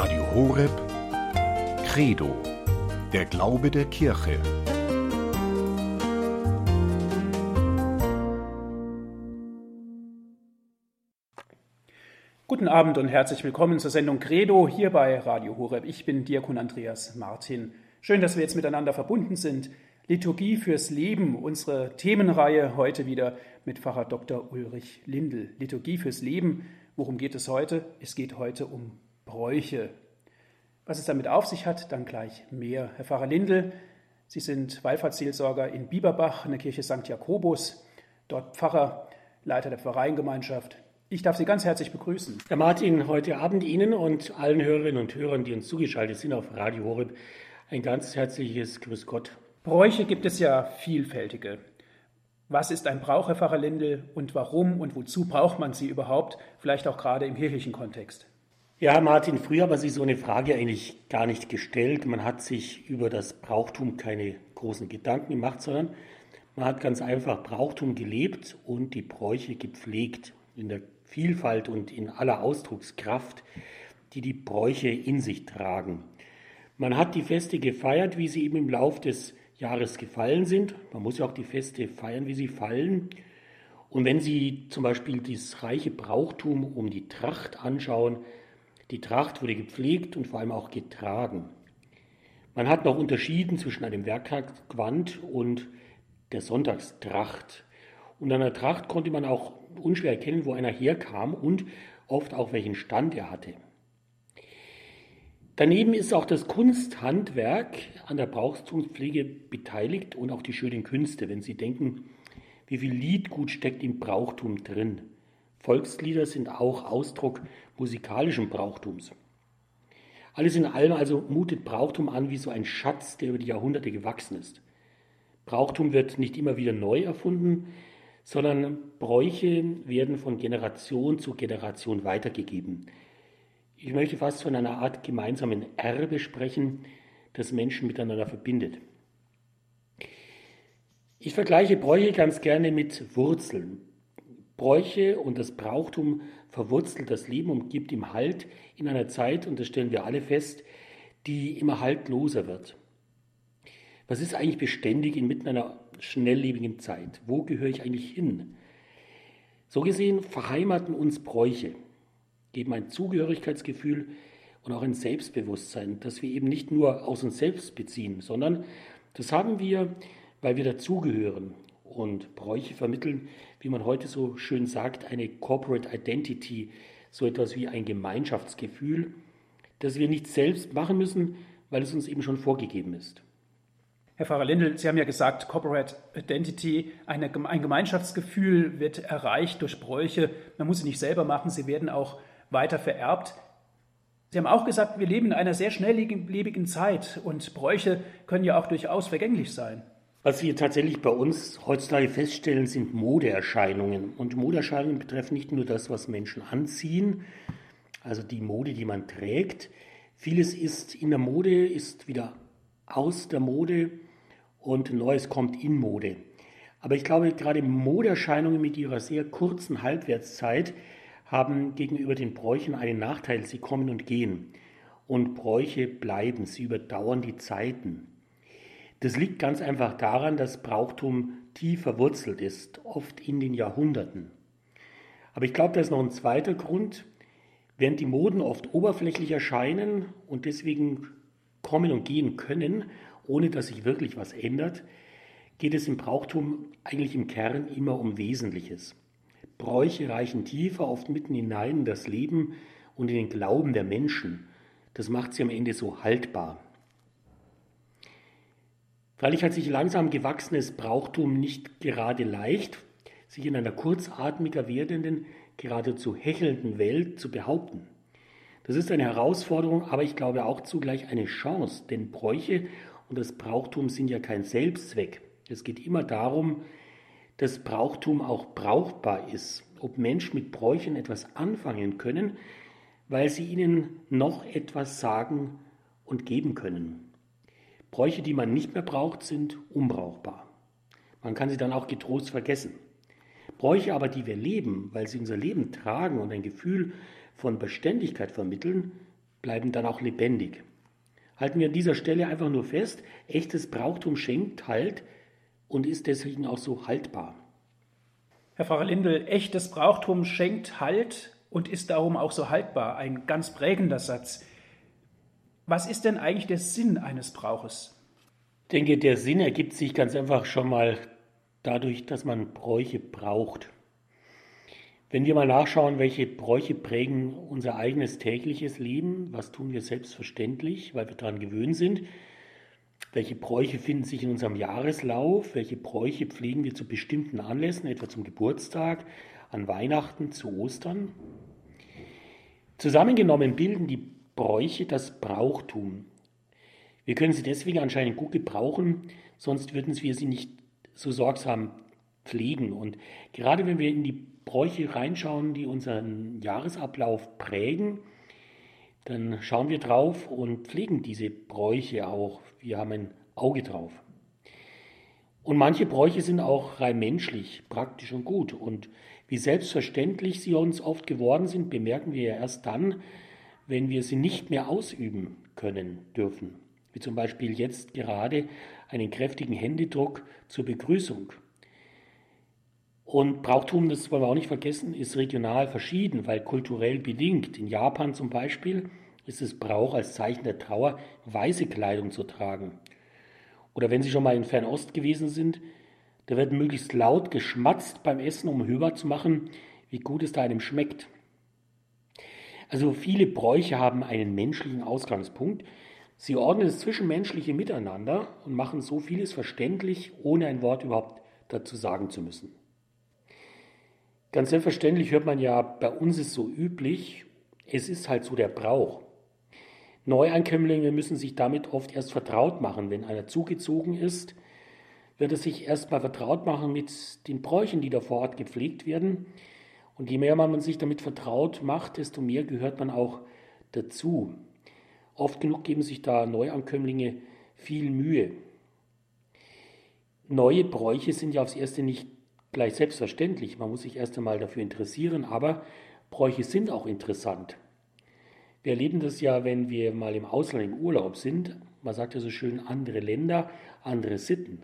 Radio Horeb Credo, der Glaube der Kirche. Guten Abend und herzlich willkommen zur Sendung Credo hier bei Radio Horeb. Ich bin Diakon Andreas Martin. Schön, dass wir jetzt miteinander verbunden sind. Liturgie fürs Leben, unsere Themenreihe heute wieder mit Pfarrer Dr. Ulrich Lindel. Liturgie fürs Leben, worum geht es heute? Es geht heute um Bräuche. Was es damit auf sich hat, dann gleich mehr. Herr Pfarrer Lindel, Sie sind Wallfahrtsseelsorger in Bieberbach in der Kirche St. Jakobus, dort Pfarrer, Leiter der Pfarreiengemeinschaft. Ich darf Sie ganz herzlich begrüßen. Herr Martin, heute Abend Ihnen und allen Hörerinnen und Hörern, die uns zugeschaltet sind auf Radio Horeb, ein ganz herzliches Grüß Gott. Bräuche gibt es ja vielfältige. Was ist ein Brauch, Herr Pfarrer Lindel, und warum und wozu braucht man sie überhaupt, vielleicht auch gerade im kirchlichen Kontext? Ja, Martin, früher war sich so eine Frage eigentlich gar nicht gestellt. Man hat sich über das Brauchtum keine großen Gedanken gemacht, sondern man hat ganz einfach Brauchtum gelebt und die Bräuche gepflegt in der Vielfalt und in aller Ausdruckskraft, die die Bräuche in sich tragen. Man hat die Feste gefeiert, wie sie eben im Lauf des Jahres gefallen sind. Man muss ja auch die Feste feiern, wie sie fallen. Und wenn Sie zum Beispiel das reiche Brauchtum um die Tracht anschauen, die Tracht wurde gepflegt und vor allem auch getragen. Man hat noch unterschieden zwischen einem Werktagsgewand und der Sonntagstracht. Und an der Tracht konnte man auch unschwer erkennen, wo einer herkam und oft auch welchen Stand er hatte. Daneben ist auch das Kunsthandwerk an der Brauchtumspflege beteiligt und auch die schönen Künste, wenn Sie denken, wie viel Liedgut steckt im Brauchtum drin. Volkslieder sind auch Ausdruck musikalischen Brauchtums. Alles in allem also mutet Brauchtum an wie so ein Schatz, der über die Jahrhunderte gewachsen ist. Brauchtum wird nicht immer wieder neu erfunden, sondern Bräuche werden von Generation zu Generation weitergegeben. Ich möchte fast von einer Art gemeinsamen Erbe sprechen, das Menschen miteinander verbindet. Ich vergleiche Bräuche ganz gerne mit Wurzeln. Bräuche und das Brauchtum verwurzelt das Leben und gibt ihm Halt in einer Zeit, und das stellen wir alle fest, die immer haltloser wird. Was ist eigentlich beständig inmitten einer schnelllebigen Zeit? Wo gehöre ich eigentlich hin? So gesehen verheimaten uns Bräuche geben ein Zugehörigkeitsgefühl und auch ein Selbstbewusstsein, das wir eben nicht nur aus uns selbst beziehen, sondern das haben wir, weil wir dazugehören. Und Bräuche vermitteln, wie man heute so schön sagt, eine Corporate Identity, so etwas wie ein Gemeinschaftsgefühl, das wir nicht selbst machen müssen, weil es uns eben schon vorgegeben ist. Herr Pfarrer Lindel, Sie haben ja gesagt, Corporate Identity, eine, ein Gemeinschaftsgefühl wird erreicht durch Bräuche. Man muss sie nicht selber machen, sie werden auch weiter vererbt. Sie haben auch gesagt, wir leben in einer sehr schnelllebigen Zeit und Bräuche können ja auch durchaus vergänglich sein. Was wir tatsächlich bei uns heutzutage feststellen, sind Modeerscheinungen. Und Modeerscheinungen betreffen nicht nur das, was Menschen anziehen, also die Mode, die man trägt. Vieles ist in der Mode, ist wieder aus der Mode und Neues kommt in Mode. Aber ich glaube, gerade Modeerscheinungen mit ihrer sehr kurzen Halbwertszeit haben gegenüber den Bräuchen einen Nachteil. Sie kommen und gehen. Und Bräuche bleiben, sie überdauern die Zeiten. Das liegt ganz einfach daran, dass Brauchtum tief verwurzelt ist, oft in den Jahrhunderten. Aber ich glaube, da ist noch ein zweiter Grund. Während die Moden oft oberflächlich erscheinen und deswegen kommen und gehen können, ohne dass sich wirklich was ändert, geht es im Brauchtum eigentlich im Kern immer um Wesentliches. Bräuche reichen tiefer, oft mitten hinein in das Leben und in den Glauben der Menschen. Das macht sie am Ende so haltbar. Freilich hat sich langsam gewachsenes Brauchtum nicht gerade leicht, sich in einer kurzatmiger werdenden, geradezu hechelnden Welt zu behaupten. Das ist eine Herausforderung, aber ich glaube auch zugleich eine Chance, denn Bräuche und das Brauchtum sind ja kein Selbstzweck. Es geht immer darum, dass Brauchtum auch brauchbar ist, ob Menschen mit Bräuchen etwas anfangen können, weil sie ihnen noch etwas sagen und geben können. Bräuche, die man nicht mehr braucht, sind unbrauchbar. Man kann sie dann auch getrost vergessen. Bräuche aber, die wir leben, weil sie unser Leben tragen und ein Gefühl von Beständigkeit vermitteln, bleiben dann auch lebendig. Halten wir an dieser Stelle einfach nur fest, echtes Brauchtum schenkt Halt und ist deswegen auch so haltbar. Herr Pfarrer Lindel, echtes Brauchtum schenkt Halt und ist darum auch so haltbar. Ein ganz prägender Satz. Was ist denn eigentlich der Sinn eines Brauches? Ich denke, der Sinn ergibt sich ganz einfach schon mal dadurch, dass man Bräuche braucht. Wenn wir mal nachschauen, welche Bräuche prägen unser eigenes tägliches Leben, was tun wir selbstverständlich, weil wir daran gewöhnt sind, welche Bräuche finden sich in unserem Jahreslauf, welche Bräuche pflegen wir zu bestimmten Anlässen, etwa zum Geburtstag, an Weihnachten, zu Ostern. Zusammengenommen bilden die Bräuche das Brauchtum. Wir können sie deswegen anscheinend gut gebrauchen, sonst würden wir sie nicht so sorgsam pflegen. Und gerade wenn wir in die Bräuche reinschauen, die unseren Jahresablauf prägen, dann schauen wir drauf und pflegen diese Bräuche auch. Wir haben ein Auge drauf. Und manche Bräuche sind auch rein menschlich, praktisch und gut. Und wie selbstverständlich sie uns oft geworden sind, bemerken wir ja erst dann, wenn wir sie nicht mehr ausüben können dürfen. Wie zum Beispiel jetzt gerade einen kräftigen Händedruck zur Begrüßung. Und Brauchtum, das wollen wir auch nicht vergessen, ist regional verschieden, weil kulturell bedingt. In Japan zum Beispiel ist es Brauch als Zeichen der Trauer, weiße Kleidung zu tragen. Oder wenn Sie schon mal in Fernost gewesen sind, da wird möglichst laut geschmatzt beim Essen, um hörbar zu machen, wie gut es da einem schmeckt. Also viele Bräuche haben einen menschlichen Ausgangspunkt, Sie ordnen das zwischenmenschliche Miteinander und machen so vieles verständlich, ohne ein Wort überhaupt dazu sagen zu müssen. Ganz selbstverständlich hört man ja, bei uns ist so üblich, es ist halt so der Brauch. Neuankömmlinge müssen sich damit oft erst vertraut machen. Wenn einer zugezogen ist, wird er sich erst mal vertraut machen mit den Bräuchen, die da vor Ort gepflegt werden. Und je mehr man sich damit vertraut macht, desto mehr gehört man auch dazu. Oft genug geben sich da Neuankömmlinge viel Mühe. Neue Bräuche sind ja aufs Erste nicht gleich selbstverständlich. Man muss sich erst einmal dafür interessieren, aber Bräuche sind auch interessant. Wir erleben das ja, wenn wir mal im Ausland im Urlaub sind. Man sagt ja so schön, andere Länder, andere Sitten.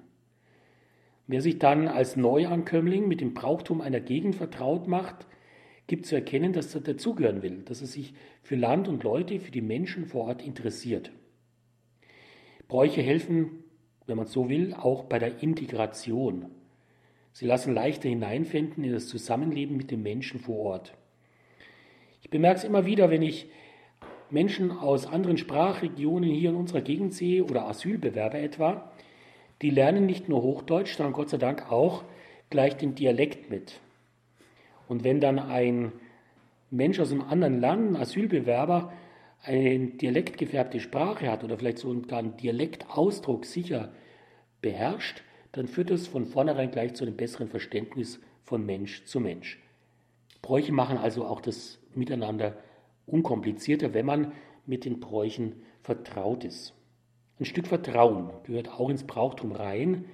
Wer sich dann als Neuankömmling mit dem Brauchtum einer Gegend vertraut macht, gibt zu erkennen, dass er dazugehören will, dass er sich für Land und Leute, für die Menschen vor Ort interessiert. Bräuche helfen, wenn man so will, auch bei der Integration. Sie lassen leichter hineinfinden in das Zusammenleben mit den Menschen vor Ort. Ich bemerke es immer wieder, wenn ich Menschen aus anderen Sprachregionen hier in unserer Gegend sehe oder Asylbewerber etwa, die lernen nicht nur Hochdeutsch, sondern Gott sei Dank auch gleich den Dialekt mit. Und wenn dann ein Mensch aus einem anderen Land, ein Asylbewerber, eine dialektgefärbte Sprache hat oder vielleicht sogar einen Dialektausdruck sicher beherrscht, dann führt das von vornherein gleich zu einem besseren Verständnis von Mensch zu Mensch. Bräuche machen also auch das Miteinander unkomplizierter, wenn man mit den Bräuchen vertraut ist. Ein Stück Vertrauen gehört auch ins Brauchtum rein.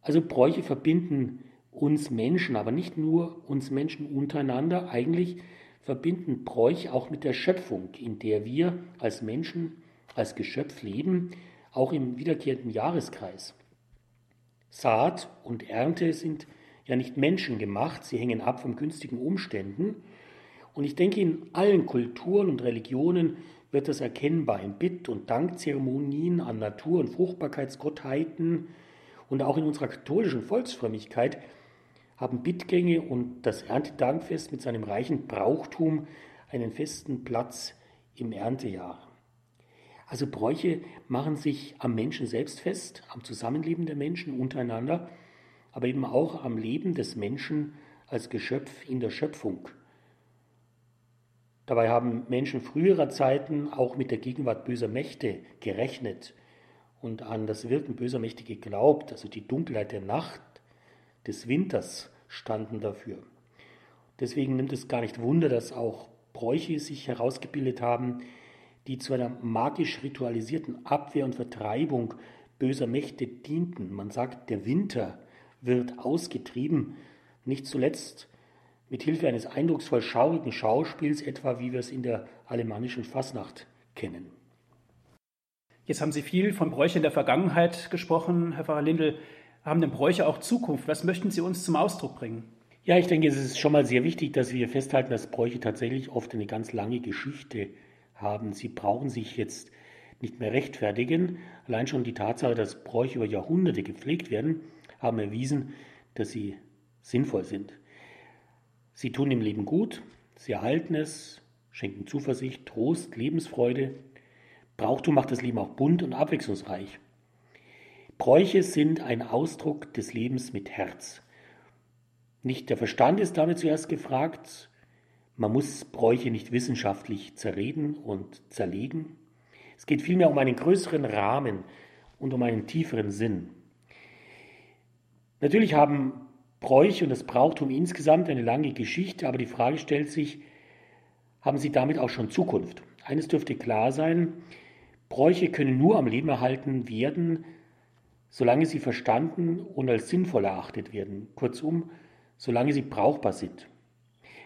Also Bräuche verbinden uns Menschen, aber nicht nur uns Menschen untereinander, eigentlich verbinden Bräuche auch mit der Schöpfung, in der wir als Menschen, als Geschöpf leben, auch im wiederkehrenden Jahreskreis. Saat und Ernte sind ja nicht menschengemacht, sie hängen ab von günstigen Umständen. Und ich denke, in allen Kulturen und Religionen wird das erkennbar in Bitt- und Dankzeremonien an Natur- und Fruchtbarkeitsgottheiten und auch in unserer katholischen Volksfrömmigkeit haben Bittgänge und das Erntedankfest mit seinem reichen Brauchtum einen festen Platz im Erntejahr. Also Bräuche machen sich am Menschen selbst fest, am Zusammenleben der Menschen untereinander, aber eben auch am Leben des Menschen als Geschöpf in der Schöpfung. Dabei haben Menschen früherer Zeiten auch mit der Gegenwart böser Mächte gerechnet und an das Wirken böser Mächte geglaubt, also die Dunkelheit der Nacht des Winters standen dafür. Deswegen nimmt es gar nicht Wunder, dass auch Bräuche sich herausgebildet haben, die zu einer magisch ritualisierten Abwehr und Vertreibung böser Mächte dienten. Man sagt, der Winter wird ausgetrieben, nicht zuletzt, mit Hilfe eines eindrucksvoll schaurigen Schauspiels, etwa wie wir es in der alemannischen Fasnacht kennen. Jetzt haben Sie viel von Bräuchen der Vergangenheit gesprochen, Herr Pfarrer Lindel. Haben denn Bräuche auch Zukunft? Was möchten Sie uns zum Ausdruck bringen? Ja, ich denke, es ist schon mal sehr wichtig, dass wir festhalten, dass Bräuche tatsächlich oft eine ganz lange Geschichte haben. Sie brauchen sich jetzt nicht mehr rechtfertigen. Allein schon die Tatsache, dass Bräuche über Jahrhunderte gepflegt werden, haben erwiesen, dass sie sinnvoll sind. Sie tun dem Leben gut, sie erhalten es, schenken Zuversicht, Trost, Lebensfreude. Brauchtum macht das Leben auch bunt und abwechslungsreich. Bräuche sind ein Ausdruck des Lebens mit Herz. Nicht der Verstand ist damit zuerst gefragt. Man muss Bräuche nicht wissenschaftlich zerreden und zerlegen. Es geht vielmehr um einen größeren Rahmen und um einen tieferen Sinn. Natürlich haben Bräuche und das Brauchtum insgesamt eine lange Geschichte, aber die Frage stellt sich, haben sie damit auch schon Zukunft? Eines dürfte klar sein, Bräuche können nur am Leben erhalten werden, solange sie verstanden und als sinnvoll erachtet werden, kurzum, solange sie brauchbar sind.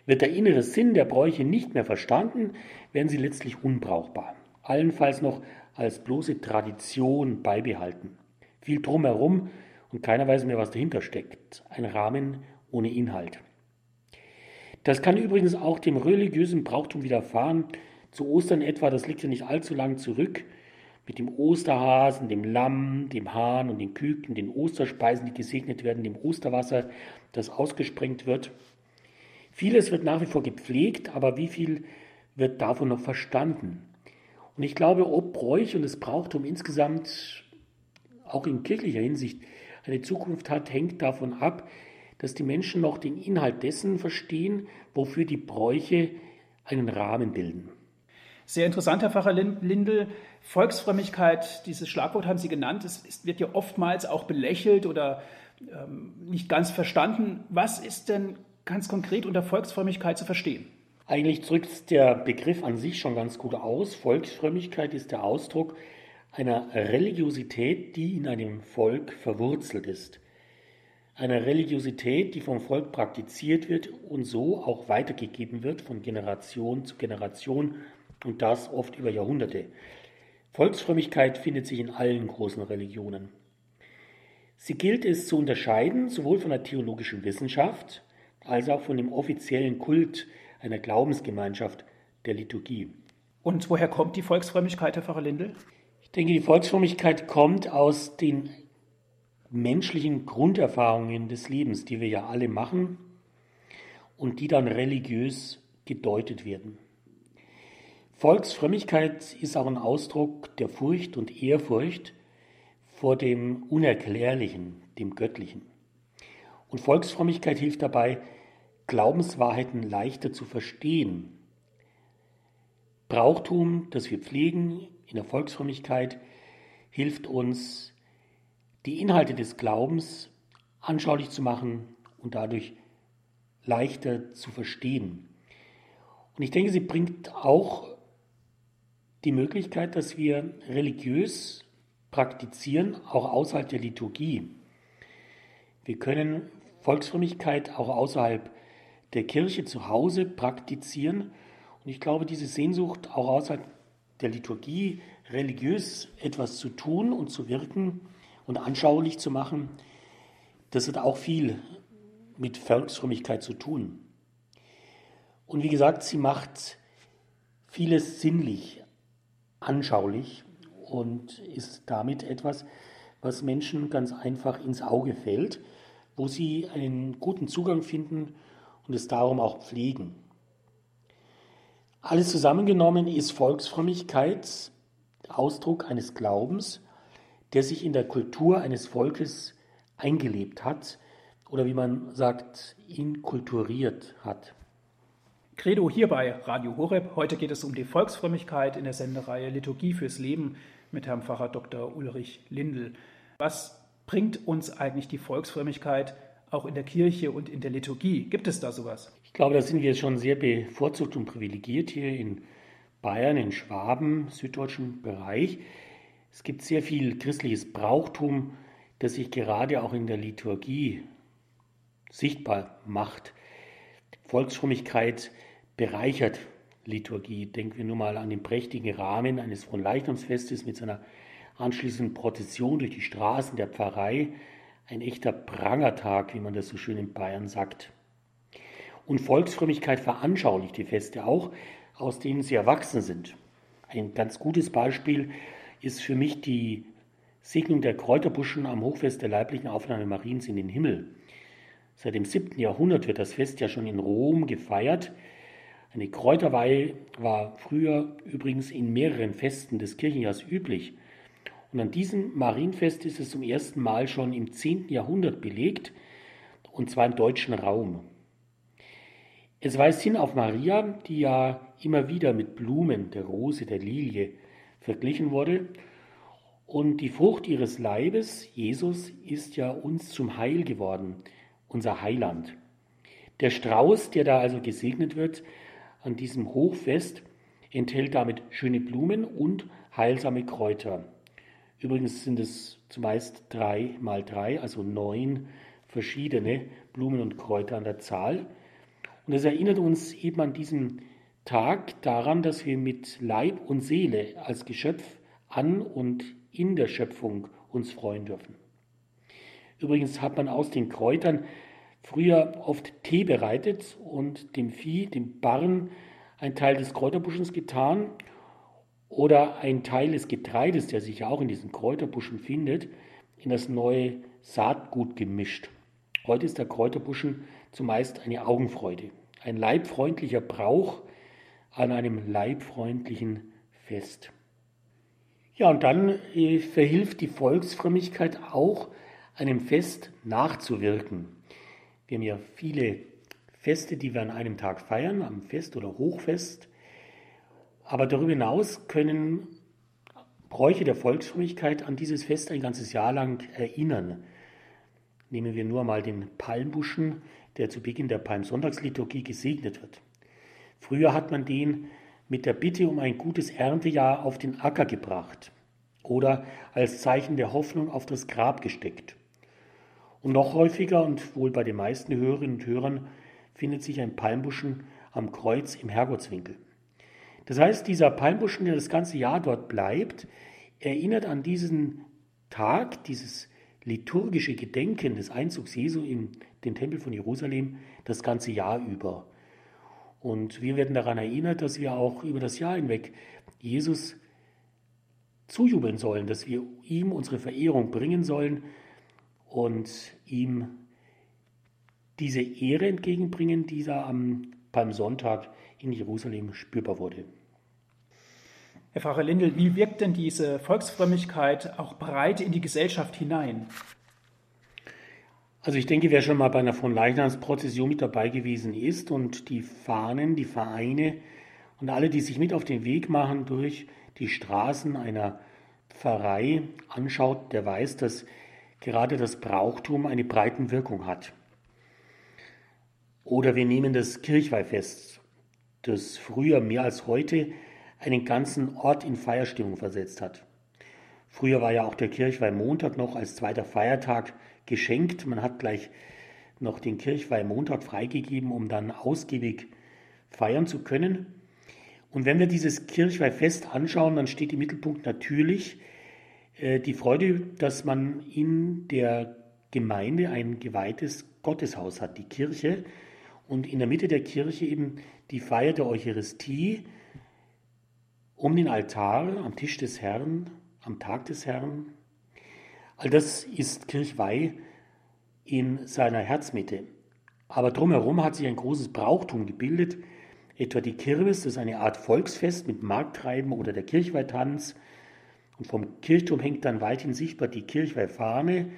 Wird der innere Sinn der Bräuche nicht mehr verstanden, werden sie letztlich unbrauchbar, allenfalls noch als bloße Tradition beibehalten. Viel drumherum und keiner weiß mehr, was dahinter steckt. Ein Rahmen ohne Inhalt. Das kann übrigens auch dem religiösen Brauchtum widerfahren. Zu Ostern etwa, das liegt ja nicht allzu lang zurück, mit dem Osterhasen, dem Lamm, dem Hahn und den Küken, den Osterspeisen, die gesegnet werden, dem Osterwasser, das ausgesprengt wird. Vieles wird nach wie vor gepflegt, aber wie viel wird davon noch verstanden? Und ich glaube, ob Bräuche und das Brauchtum insgesamt auch in kirchlicher Hinsicht eine Zukunft hat, hängt davon ab, dass die Menschen noch den Inhalt dessen verstehen, wofür die Bräuche einen Rahmen bilden. Sehr interessant, Herr Pfarrer Lindel. Volksfrömmigkeit, dieses Schlagwort haben Sie genannt, es, wird ja oftmals auch belächelt oder ähm, nicht ganz verstanden. Was ist denn ganz konkret unter Volksfrömmigkeit zu verstehen? Eigentlich drückt der Begriff an sich schon ganz gut aus. Volksfrömmigkeit ist der Ausdruck einer Religiosität, die in einem Volk verwurzelt ist. Eine Religiosität, die vom Volk praktiziert wird und so auch weitergegeben wird von Generation zu Generation und das oft über Jahrhunderte. Volksfrömmigkeit findet sich in allen großen Religionen. Sie gilt es zu unterscheiden, sowohl von der theologischen Wissenschaft als auch von dem offiziellen Kult einer Glaubensgemeinschaft, der Liturgie. Und woher kommt die Volksfrömmigkeit, Herr Pfarrer Lindel? Ich denke, die Volksfrömmigkeit kommt aus den menschlichen Grunderfahrungen des Lebens, die wir ja alle machen und die dann religiös gedeutet werden. Volksfrömmigkeit ist auch ein Ausdruck der Furcht und Ehrfurcht vor dem Unerklärlichen, dem Göttlichen. Und Volksfrömmigkeit hilft dabei, Glaubenswahrheiten leichter zu verstehen. Brauchtum, das wir pflegen, in der Volksfrömmigkeit hilft uns, die Inhalte des Glaubens anschaulich zu machen und dadurch leichter zu verstehen. Und ich denke, sie bringt auch die Möglichkeit, dass wir religiös praktizieren, auch außerhalb der Liturgie. Wir können Volksfrömmigkeit auch außerhalb der Kirche zu Hause praktizieren. Und ich glaube, diese Sehnsucht auch außerhalb der Liturgie religiös etwas zu tun und zu wirken und anschaulich zu machen, das hat auch viel mit Volksfrömmigkeit zu tun. Und wie gesagt, sie macht vieles sinnlich, anschaulich und ist damit etwas, was Menschen ganz einfach ins Auge fällt, wo sie einen guten Zugang finden und es darum auch pflegen. Alles zusammengenommen ist Volksfrömmigkeit Ausdruck eines Glaubens, der sich in der Kultur eines Volkes eingelebt hat oder wie man sagt, inkulturiert hat. Credo hier bei Radio Horeb. Heute geht es um die Volksfrömmigkeit in der Sendereihe Liturgie fürs Leben mit Herrn Pfarrer Dr. Ulrich Lindel. Was bringt uns eigentlich die Volksfrömmigkeit auch in der Kirche und in der Liturgie? Gibt es da sowas? Ich glaube, da sind wir schon sehr bevorzugt und privilegiert hier in Bayern, in Schwaben, süddeutschen Bereich. Es gibt sehr viel christliches Brauchtum, das sich gerade auch in der Liturgie sichtbar macht. Volksfrömmigkeit bereichert Liturgie. Denken wir nur mal an den prächtigen Rahmen eines Fronleichnamsfestes mit seiner anschließenden Prozession durch die Straßen der Pfarrei. Ein echter Prangertag, wie man das so schön in Bayern sagt. Und Volksfrömmigkeit veranschaulicht die Feste auch, aus denen sie erwachsen sind. Ein ganz gutes Beispiel ist für mich die Segnung der Kräuterbuschen am Hochfest der leiblichen Aufnahme Mariens in den Himmel. Seit dem 7. Jahrhundert wird das Fest ja schon in Rom gefeiert. Eine Kräuterweihe war früher übrigens in mehreren Festen des Kirchenjahrs üblich. Und an diesem Marienfest ist es zum ersten Mal schon im 10. Jahrhundert belegt, und zwar im deutschen Raum. Es weist hin auf Maria, die ja immer wieder mit Blumen, der Rose, der Lilie verglichen wurde. Und die Frucht ihres Leibes, Jesus, ist ja uns zum Heil geworden, unser Heiland. Der Strauß, der da also gesegnet wird an diesem Hochfest, enthält damit schöne Blumen und heilsame Kräuter. Übrigens sind es zumeist drei mal drei, also neun verschiedene Blumen und Kräuter an der Zahl. Und es erinnert uns eben an diesen Tag daran, dass wir mit Leib und Seele als Geschöpf an und in der Schöpfung uns freuen dürfen. Übrigens hat man aus den Kräutern früher oft Tee bereitet und dem Vieh, dem Barren, ein Teil des Kräuterbuschens getan oder ein Teil des Getreides, der sich ja auch in diesen Kräuterbuschen findet, in das neue Saatgut gemischt. Heute ist der Kräuterbuschen zumeist eine Augenfreude, ein leibfreundlicher Brauch an einem leibfreundlichen Fest. Ja, und dann äh, verhilft die Volksfrömmigkeit auch, einem Fest nachzuwirken. Wir haben ja viele Feste, die wir an einem Tag feiern, am Fest oder Hochfest. Aber darüber hinaus können Bräuche der Volksfrömmigkeit an dieses Fest ein ganzes Jahr lang erinnern. Nehmen wir nur mal den Palmbuschen, der zu Beginn der Palmsonntagsliturgie gesegnet wird. Früher hat man den mit der Bitte um ein gutes Erntejahr auf den Acker gebracht oder als Zeichen der Hoffnung auf das Grab gesteckt. Und noch häufiger und wohl bei den meisten Hörerinnen und Hörern findet sich ein Palmbuschen am Kreuz im Herrgottswinkel. Das heißt, dieser Palmbuschen, der das ganze Jahr dort bleibt, erinnert an diesen Tag, dieses liturgische Gedenken des Einzugs Jesu in den Tempel von Jerusalem das ganze Jahr über. Und wir werden daran erinnert, dass wir auch über das Jahr hinweg Jesus zujubeln sollen, dass wir ihm unsere Verehrung bringen sollen und ihm diese Ehre entgegenbringen, die da am Palmsonntag in Jerusalem spürbar wurde. Herr Pfarrer Lindel, wie wirkt denn diese Volksfrömmigkeit auch breit in die Gesellschaft hinein? Also ich denke, wer schon mal bei einer von Leichnamsprozession mit dabei gewesen ist und die Fahnen, die Vereine und alle, die sich mit auf den Weg machen durch die Straßen einer Pfarrei anschaut, der weiß, dass gerade das Brauchtum eine breiten Wirkung hat. Oder wir nehmen das Kirchweihfest, das früher mehr als heute einen ganzen Ort in Feierstimmung versetzt hat. Früher war ja auch der Kirchweihmontag noch als zweiter Feiertag geschenkt. Man hat gleich noch den Kirchweihmontag freigegeben, um dann ausgiebig feiern zu können. Und wenn wir dieses Kirchweihfest anschauen, dann steht im Mittelpunkt natürlich äh, die Freude, dass man in der Gemeinde ein geweihtes Gotteshaus hat, die Kirche. Und in der Mitte der Kirche eben die Feier der Eucharistie um den Altar am Tisch des Herrn, am Tag des Herrn, All das ist Kirchweih in seiner Herzmitte. Aber drumherum hat sich ein großes Brauchtum gebildet, etwa die Kirmes, das ist eine Art Volksfest mit Markttreiben oder der Kirchweihtanz. Und vom Kirchturm hängt dann weithin sichtbar die Kirchweihfahne,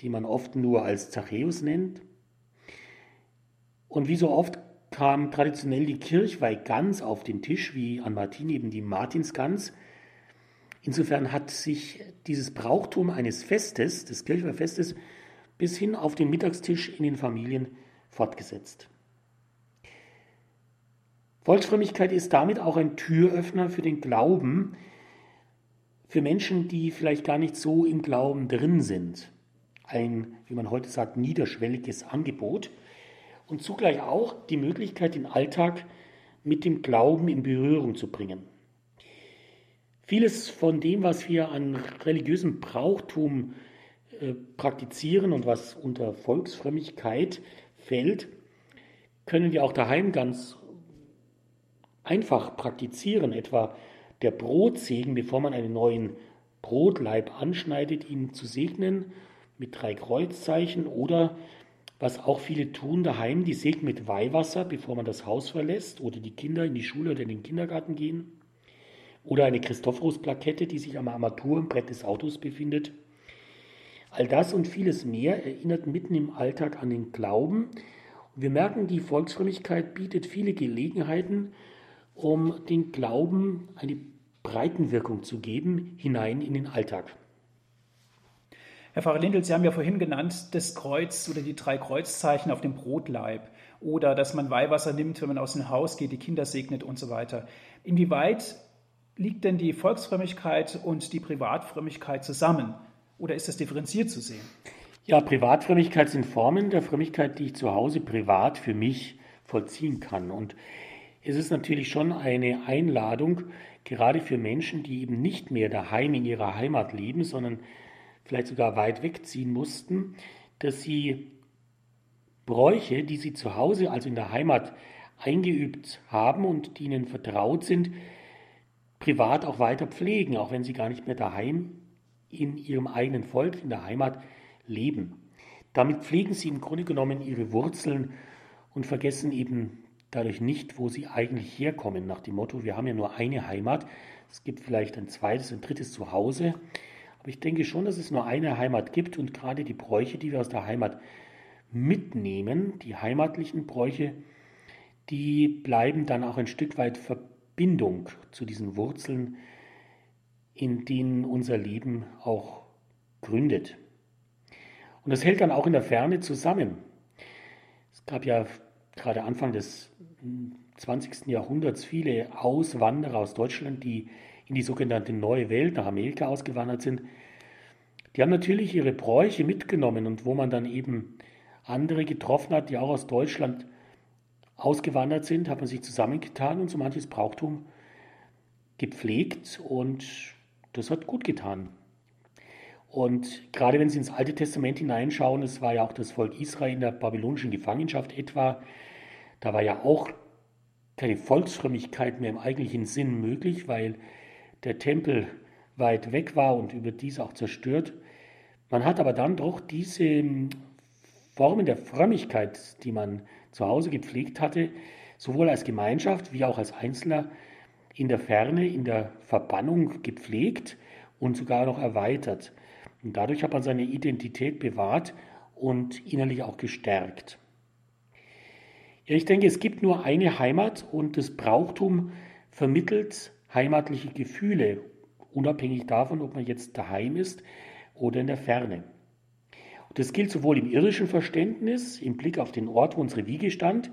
die man oft nur als Zachäus nennt. Und wie so oft kam traditionell die Kirchweihgans auf den Tisch, wie an Martin eben die Martinsgans. Insofern hat sich dieses Brauchtum eines Festes, des Kirchweihfestes, bis hin auf den Mittagstisch in den Familien fortgesetzt. Volksfrömmigkeit ist damit auch ein Türöffner für den Glauben, für Menschen, die vielleicht gar nicht so im Glauben drin sind. Ein, wie man heute sagt, niederschwelliges Angebot. und zugleich auch die Möglichkeit, den Alltag mit dem Glauben in Berührung zu bringen. Vieles von dem, was wir an religiösem Brauchtum äh, praktizieren und was unter Volksfrömmigkeit fällt, können wir auch daheim ganz einfach praktizieren. Etwa der Brotsegen, bevor man einen neuen Brotleib anschneidet, ihn zu segnen mit drei Kreuzzeichen oder was auch viele tun daheim, die segnen mit Weihwasser, bevor man das Haus verlässt oder die Kinder in die Schule oder in den Kindergarten gehen. Oder eine Christophorus-Plakette, die sich am Armaturenbrett des Autos befindet. All das und vieles mehr erinnert mitten im Alltag an den Glauben. Und wir merken, die Volksfrömmigkeit bietet viele Gelegenheiten, um den Glauben eine Breitenwirkung zu geben, hinein in den Alltag. Herr Pfarrer Lindel, Sie haben ja vorhin genannt, das Kreuz oder die drei Kreuzzeichen auf dem Brotleib oder dass man Weihwasser nimmt, wenn man aus dem Haus geht, die Kinder segnet und so weiter. Inwieweit liegt denn die Volksfrömmigkeit und die Privatfrömmigkeit zusammen oder ist das differenziert zu sehen? Ja, Privatfrömmigkeit sind Formen der Frömmigkeit, die ich zu Hause privat für mich vollziehen kann. Und es ist natürlich schon eine Einladung, gerade für Menschen, die eben nicht mehr daheim in ihrer Heimat leben, sondern vielleicht sogar weit wegziehen mussten, dass sie Bräuche, die sie zu Hause, also in der Heimat, eingeübt haben und die ihnen vertraut sind, privat auch weiter pflegen, auch wenn sie gar nicht mehr daheim in ihrem eigenen Volk, in der Heimat leben. Damit pflegen sie im Grunde genommen ihre Wurzeln und vergessen eben dadurch nicht, wo sie eigentlich herkommen, nach dem Motto, wir haben ja nur eine Heimat, es gibt vielleicht ein zweites, ein drittes Zuhause, aber ich denke schon, dass es nur eine Heimat gibt und gerade die Bräuche, die wir aus der Heimat mitnehmen, die heimatlichen Bräuche, die bleiben dann auch ein Stück weit Verbindung zu diesen Wurzeln, in denen unser Leben auch gründet. Und das hält dann auch in der Ferne zusammen. Es gab ja gerade Anfang des 20. Jahrhunderts viele Auswanderer aus Deutschland, die in die sogenannte Neue Welt nach Amerika ausgewandert sind, die haben natürlich ihre Bräuche mitgenommen und wo man dann eben andere getroffen hat, die auch aus Deutschland ausgewandert sind, hat man sich zusammengetan und so manches Brauchtum gepflegt und das hat gut getan. Und gerade wenn Sie ins Alte Testament hineinschauen, es war ja auch das Volk Israel in der babylonischen Gefangenschaft etwa, da war ja auch keine Volksfrömmigkeit mehr im eigentlichen Sinn möglich, weil der Tempel weit weg war und überdies auch zerstört. Man hat aber dann doch diese Formen der Frömmigkeit, die man zu Hause gepflegt hatte, sowohl als Gemeinschaft wie auch als Einzelner in der Ferne, in der Verbannung gepflegt und sogar noch erweitert. Und dadurch hat man seine Identität bewahrt und innerlich auch gestärkt. Ja, ich denke, es gibt nur eine Heimat und das Brauchtum vermittelt heimatliche Gefühle, unabhängig davon, ob man jetzt daheim ist oder in der Ferne. Das gilt sowohl im irdischen Verständnis, im Blick auf den Ort, wo unsere Wiege stand,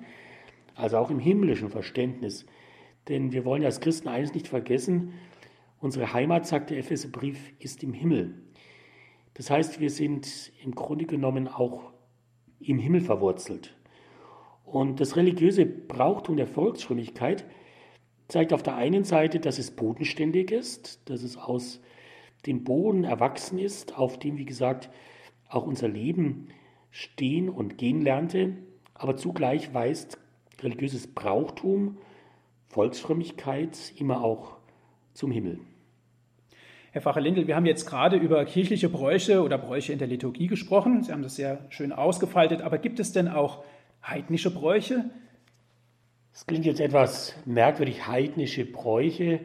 als auch im himmlischen Verständnis. Denn wir wollen als Christen eines nicht vergessen, unsere Heimat, sagt der Epheserbrief, ist im Himmel. Das heißt, wir sind im Grunde genommen auch im Himmel verwurzelt. Und das religiöse Brauchtum der Volksfrömmigkeit zeigt auf der einen Seite, dass es bodenständig ist, dass es aus dem Boden erwachsen ist, auf dem, wie gesagt, auch unser Leben stehen und gehen lernte, aber zugleich weist religiöses Brauchtum, Volksfrömmigkeit immer auch zum Himmel. Herr Pfarrer Lindel, wir haben jetzt gerade über kirchliche Bräuche oder Bräuche in der Liturgie gesprochen. Sie haben das sehr schön ausgefaltet. Aber gibt es denn auch heidnische Bräuche, es klingt jetzt etwas merkwürdig, heidnische Bräuche.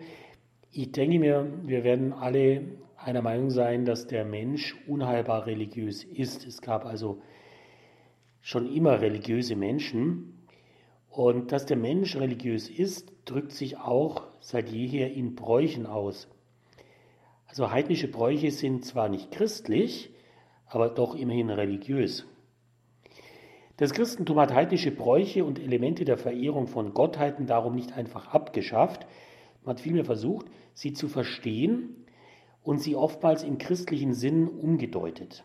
Ich denke mir, wir werden alle einer Meinung sein, dass der Mensch unheilbar religiös ist. Es gab also schon immer religiöse Menschen. Und dass der Mensch religiös ist, drückt sich auch seit jeher in Bräuchen aus. Also heidnische Bräuche sind zwar nicht christlich, aber doch immerhin religiös. Das Christentum hat heidnische Bräuche und Elemente der Verehrung von Gottheiten darum nicht einfach abgeschafft, man hat vielmehr versucht, sie zu verstehen und sie oftmals im christlichen Sinn umgedeutet.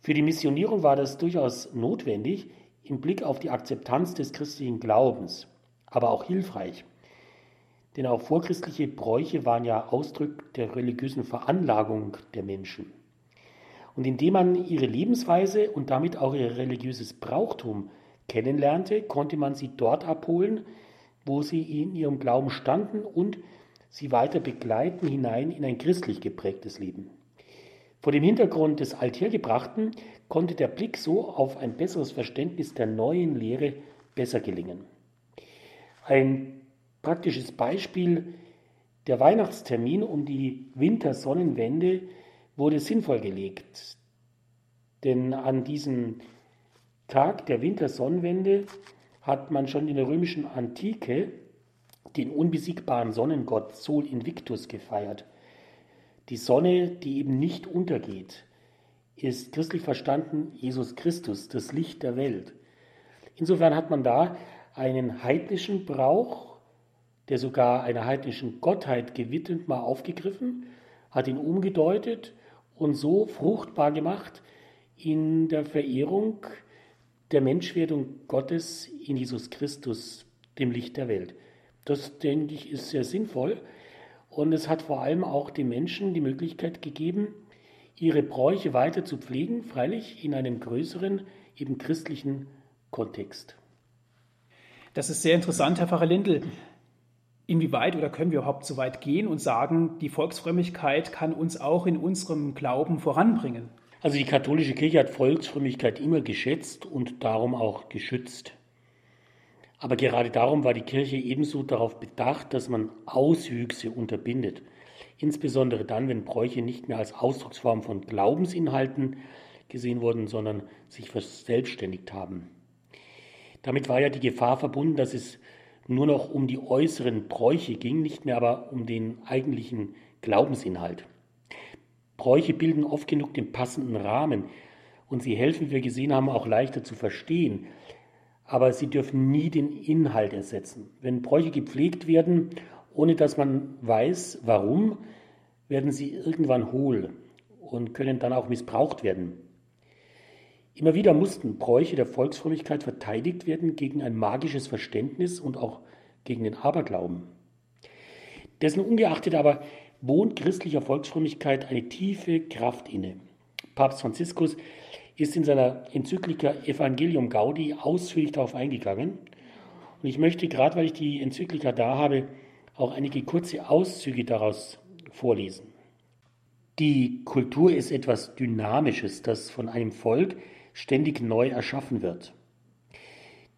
Für die Missionierung war das durchaus notwendig, im Blick auf die Akzeptanz des christlichen Glaubens, aber auch hilfreich. Denn auch vorchristliche Bräuche waren ja Ausdruck der religiösen Veranlagung der Menschen. Und indem man ihre Lebensweise und damit auch ihr religiöses Brauchtum kennenlernte, konnte man sie dort abholen, wo sie in ihrem Glauben standen und sie weiter begleiten hinein in ein christlich geprägtes Leben. Vor dem Hintergrund des Althergebrachten konnte der Blick so auf ein besseres Verständnis der neuen Lehre besser gelingen. Ein praktisches Beispiel, der Weihnachtstermin um die Wintersonnenwende wurde sinnvoll gelegt. Denn an diesem Tag der Wintersonnenwende hat man schon in der römischen Antike den unbesiegbaren Sonnengott Sol Invictus gefeiert. Die Sonne, die eben nicht untergeht, ist christlich verstanden Jesus Christus, das Licht der Welt. Insofern hat man da einen heidnischen Brauch, der sogar einer heidnischen Gottheit gewidmet mal aufgegriffen, hat ihn umgedeutet und so fruchtbar gemacht in der Verehrung der Menschwerdung Gottes in Jesus Christus, dem Licht der Welt. Das, denke ich, ist sehr sinnvoll. Und es hat vor allem auch den Menschen die Möglichkeit gegeben, ihre Bräuche weiter zu pflegen, freilich in einem größeren, eben christlichen Kontext. Das ist sehr interessant, Herr Pfarrer Lindl. Inwieweit oder können wir überhaupt so weit gehen und sagen, die Volksfrömmigkeit kann uns auch in unserem Glauben voranbringen? Also die katholische Kirche hat Volksfrömmigkeit immer geschätzt und darum auch geschützt. Aber gerade darum war die Kirche ebenso darauf bedacht, dass man Auswüchse unterbindet. Insbesondere dann, wenn Bräuche nicht mehr als Ausdrucksform von Glaubensinhalten gesehen wurden, sondern sich verselbstständigt haben. Damit war ja die Gefahr verbunden, dass es nur noch um die äußeren Bräuche ging, nicht mehr aber um den eigentlichen Glaubensinhalt. Bräuche bilden oft genug den passenden Rahmen und sie helfen, wie wir gesehen haben, auch leichter zu verstehen aber sie dürfen nie den Inhalt ersetzen. Wenn Bräuche gepflegt werden, ohne dass man weiß, warum, werden sie irgendwann hohl und können dann auch missbraucht werden. Immer wieder mussten Bräuche der Volksfrömmigkeit verteidigt werden gegen ein magisches Verständnis und auch gegen den Aberglauben. Dessen ungeachtet aber wohnt christlicher Volksfrömmigkeit eine tiefe Kraft inne. Papst Franziskus ist in seiner Enzyklika Evangelium Gaudi ausführlich darauf eingegangen. Und ich möchte, gerade weil ich die Enzyklika da habe, auch einige kurze Auszüge daraus vorlesen. Die Kultur ist etwas Dynamisches, das von einem Volk ständig neu erschaffen wird.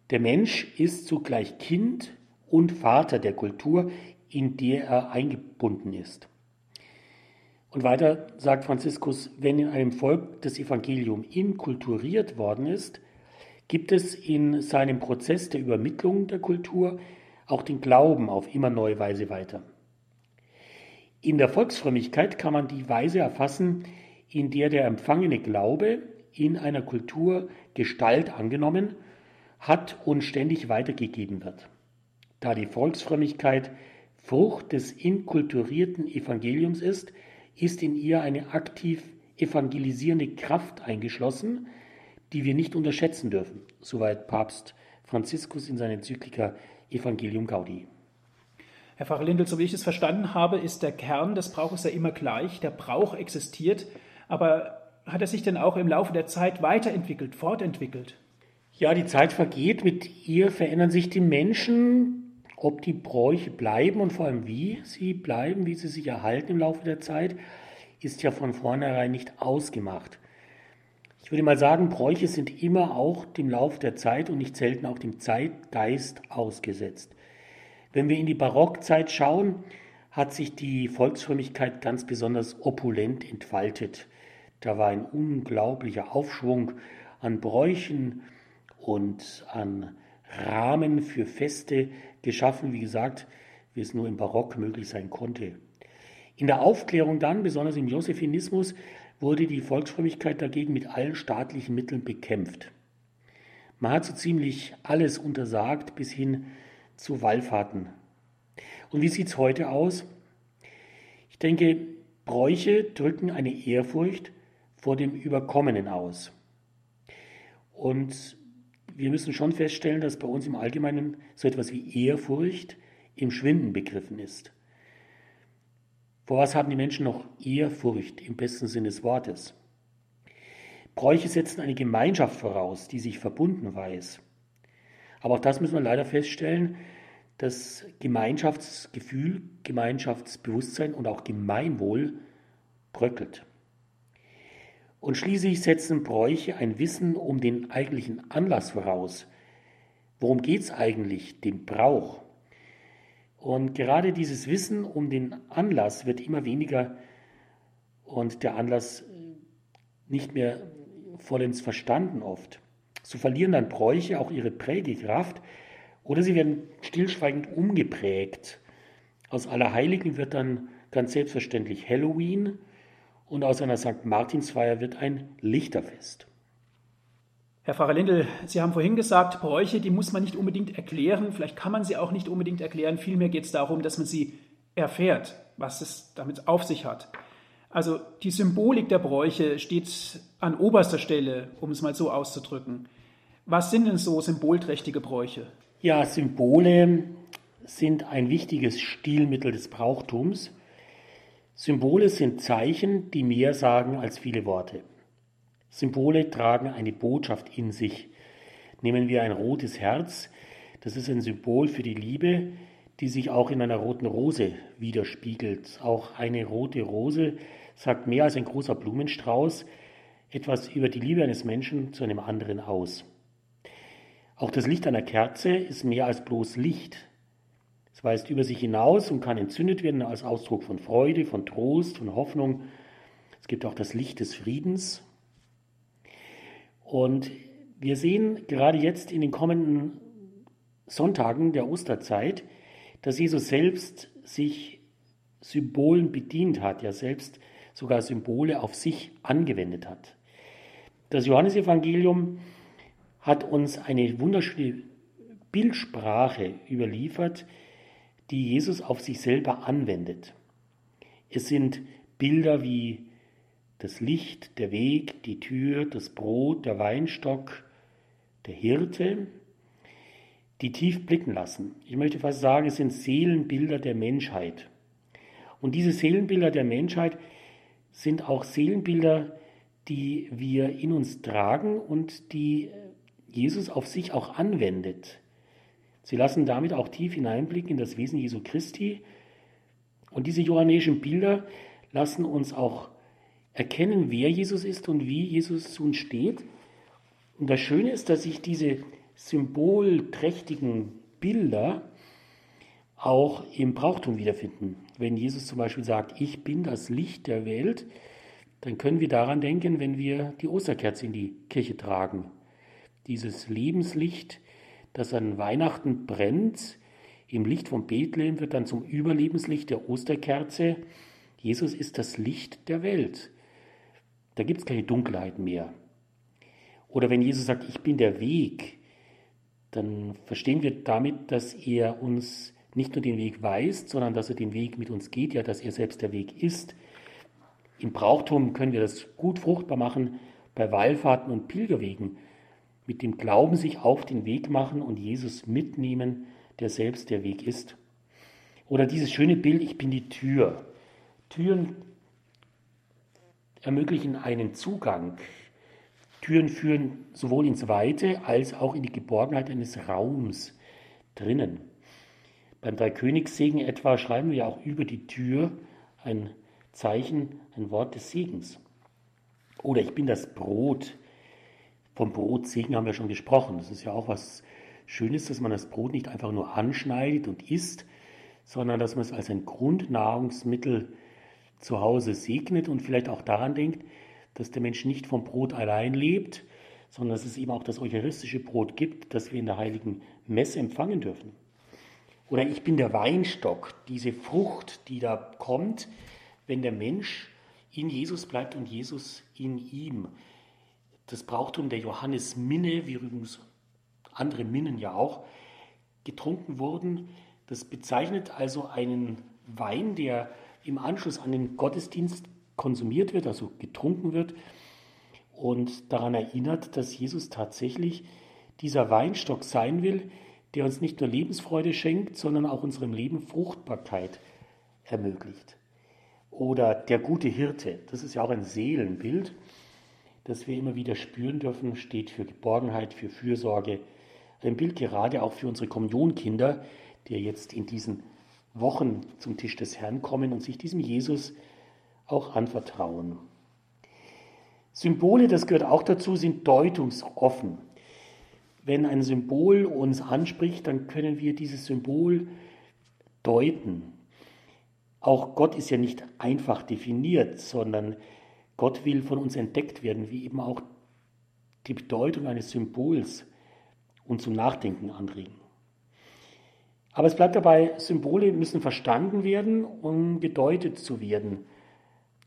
Der Mensch ist zugleich Kind und Vater der Kultur, in der er eingebunden ist. Und weiter sagt Franziskus, wenn in einem Volk das Evangelium inkulturiert worden ist, gibt es in seinem Prozess der Übermittlung der Kultur auch den Glauben auf immer neue Weise weiter. In der Volksfrömmigkeit kann man die Weise erfassen, in der der empfangene Glaube in einer Kultur Gestalt angenommen hat und ständig weitergegeben wird. Da die Volksfrömmigkeit Frucht des inkulturierten Evangeliums ist, ist in ihr eine aktiv evangelisierende Kraft eingeschlossen, die wir nicht unterschätzen dürfen. Soweit Papst Franziskus in seiner Enzyklika Evangelium Gaudi. Herr Pfarrer Lindel, so wie ich es verstanden habe, ist der Kern des Brauches ja immer gleich. Der Brauch existiert, aber hat er sich denn auch im Laufe der Zeit weiterentwickelt, fortentwickelt? Ja, die Zeit vergeht, mit ihr verändern sich die Menschen, ob die Bräuche bleiben und vor allem wie sie bleiben, wie sie sich erhalten im Laufe der Zeit, ist ja von vornherein nicht ausgemacht. Ich würde mal sagen, Bräuche sind immer auch dem Lauf der Zeit und nicht selten auch dem Zeitgeist ausgesetzt. Wenn wir in die Barockzeit schauen, hat sich die Volksfrömmigkeit ganz besonders opulent entfaltet. Da war ein unglaublicher Aufschwung an Bräuchen und an Rahmen für Feste, geschaffen, wie gesagt, wie es nur im Barock möglich sein konnte. In der Aufklärung dann, besonders im Josephinismus, wurde die Volksfrömmigkeit dagegen mit allen staatlichen Mitteln bekämpft. Man hat so ziemlich alles untersagt bis hin zu Wallfahrten. Und wie sieht es heute aus? Ich denke, Bräuche drücken eine Ehrfurcht vor dem Überkommenen aus. Und wir müssen schon feststellen, dass bei uns im Allgemeinen so etwas wie Ehrfurcht im Schwinden begriffen ist. Vor was haben die Menschen noch Ehrfurcht im besten Sinne des Wortes? Bräuche setzen eine Gemeinschaft voraus, die sich verbunden weiß. Aber auch das müssen wir leider feststellen, dass Gemeinschaftsgefühl, Gemeinschaftsbewusstsein und auch Gemeinwohl bröckelt. Und schließlich setzen Bräuche ein Wissen um den eigentlichen Anlass voraus. Worum geht es eigentlich, dem Brauch? Und gerade dieses Wissen um den Anlass wird immer weniger und der Anlass nicht mehr vollends verstanden oft. So verlieren dann Bräuche auch ihre Prägekraft oder sie werden stillschweigend umgeprägt. Aus Allerheiligen wird dann ganz selbstverständlich Halloween und aus einer St. Martinsfeier wird ein Lichterfest. Herr Pfarrer Lindel, Sie haben vorhin gesagt, Bräuche, die muss man nicht unbedingt erklären, vielleicht kann man sie auch nicht unbedingt erklären, vielmehr geht es darum, dass man sie erfährt, was es damit auf sich hat. Also die Symbolik der Bräuche steht an oberster Stelle, um es mal so auszudrücken. Was sind denn so symbolträchtige Bräuche? Ja, Symbole sind ein wichtiges Stilmittel des Brauchtums. Symbole sind Zeichen, die mehr sagen als viele Worte. Symbole tragen eine Botschaft in sich. Nehmen wir ein rotes Herz, das ist ein Symbol für die Liebe, die sich auch in einer roten Rose widerspiegelt. Auch eine rote Rose sagt mehr als ein großer Blumenstrauß etwas über die Liebe eines Menschen zu einem anderen aus. Auch das Licht einer Kerze ist mehr als bloß Licht. Es weist über sich hinaus und kann entzündet werden als Ausdruck von Freude, von Trost, von Hoffnung. Es gibt auch das Licht des Friedens. Und wir sehen gerade jetzt in den kommenden Sonntagen der Osterzeit, dass Jesus selbst sich Symbolen bedient hat, ja selbst sogar Symbole auf sich angewendet hat. Das Johannesevangelium hat uns eine wunderschöne Bildsprache überliefert, die Jesus auf sich selber anwendet. Es sind Bilder wie das Licht, der Weg, die Tür, das Brot, der Weinstock, der Hirte, die tief blicken lassen. Ich möchte fast sagen, es sind Seelenbilder der Menschheit. Und diese Seelenbilder der Menschheit sind auch Seelenbilder, die wir in uns tragen und die Jesus auf sich auch anwendet. Sie lassen damit auch tief hineinblicken in das Wesen Jesu Christi. Und diese johannäischen Bilder lassen uns auch erkennen, wer Jesus ist und wie Jesus zu uns steht. Und das Schöne ist, dass sich diese symbolträchtigen Bilder auch im Brauchtum wiederfinden. Wenn Jesus zum Beispiel sagt, ich bin das Licht der Welt, dann können wir daran denken, wenn wir die Osterkerze in die Kirche tragen. Dieses Lebenslicht, das an Weihnachten brennt, im Licht von Bethlehem wird dann zum Überlebenslicht der Osterkerze. Jesus ist das Licht der Welt. Da gibt es keine Dunkelheit mehr. Oder wenn Jesus sagt, ich bin der Weg, dann verstehen wir damit, dass er uns nicht nur den Weg weist, sondern dass er den Weg mit uns geht, ja, dass er selbst der Weg ist. Im Brauchtum können wir das gut fruchtbar machen, bei Wallfahrten und Pilgerwegen, mit dem Glauben sich auf den Weg machen und Jesus mitnehmen, der selbst der Weg ist. Oder dieses schöne Bild, ich bin die Tür. Türen ermöglichen einen Zugang. Türen führen sowohl ins Weite als auch in die Geborgenheit eines Raums drinnen. Beim Dreikönigssegen etwa schreiben wir ja auch über die Tür ein Zeichen, ein Wort des Segens. Oder ich bin das Brot. Vom Brotsegen haben wir schon gesprochen. Das ist ja auch was Schönes, dass man das Brot nicht einfach nur anschneidet und isst, sondern dass man es als ein Grundnahrungsmittel zu Hause segnet und vielleicht auch daran denkt, dass der Mensch nicht vom Brot allein lebt, sondern dass es eben auch das eucharistische Brot gibt, das wir in der heiligen Messe empfangen dürfen. Oder ich bin der Weinstock, diese Frucht, die da kommt, wenn der Mensch in Jesus bleibt und Jesus in ihm. Das Brauchtum der Johannesminne, wie übrigens andere Minnen ja auch, getrunken wurden, das bezeichnet also einen Wein, der im Anschluss an den Gottesdienst konsumiert wird, also getrunken wird. Und daran erinnert, dass Jesus tatsächlich dieser Weinstock sein will, der uns nicht nur Lebensfreude schenkt, sondern auch unserem Leben Fruchtbarkeit ermöglicht. Oder der gute Hirte, das ist ja auch ein Seelenbild, das wir immer wieder spüren dürfen, steht für Geborgenheit, für Fürsorge. Ein Bild gerade auch für unsere Kommunionkinder, die jetzt in diesen Wochen zum Tisch des Herrn kommen und sich diesem Jesus auch anvertrauen. Symbole, das gehört auch dazu, sind deutungsoffen. Wenn ein Symbol uns anspricht, dann können wir dieses Symbol deuten. Auch Gott ist ja nicht einfach definiert, sondern Gott will von uns entdeckt werden, wie eben auch die Bedeutung eines Symbols uns zum Nachdenken anregen. Aber es bleibt dabei, Symbole müssen verstanden werden, um gedeutet zu werden.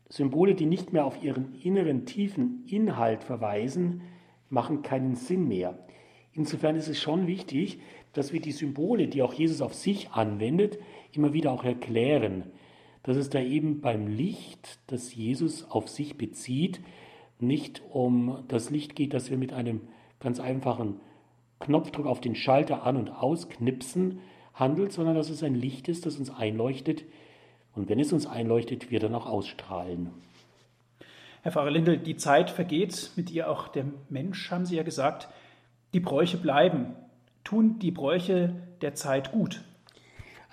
Symbole, die nicht mehr auf ihren inneren tiefen Inhalt verweisen, machen keinen Sinn mehr. Insofern ist es schon wichtig, dass wir die Symbole, die auch Jesus auf sich anwendet, immer wieder auch erklären. Dass es da eben beim Licht, das Jesus auf sich bezieht, nicht um das Licht geht, das wir mit einem ganz einfachen Knopfdruck auf den Schalter an- und ausknipsen, handelt, sondern dass es ein Licht ist, das uns einleuchtet. Und wenn es uns einleuchtet, wir dann auch ausstrahlen. Herr Pfarrer Lindel, die Zeit vergeht, mit ihr auch der Mensch, haben Sie ja gesagt. Die Bräuche bleiben. Tun die Bräuche der Zeit gut?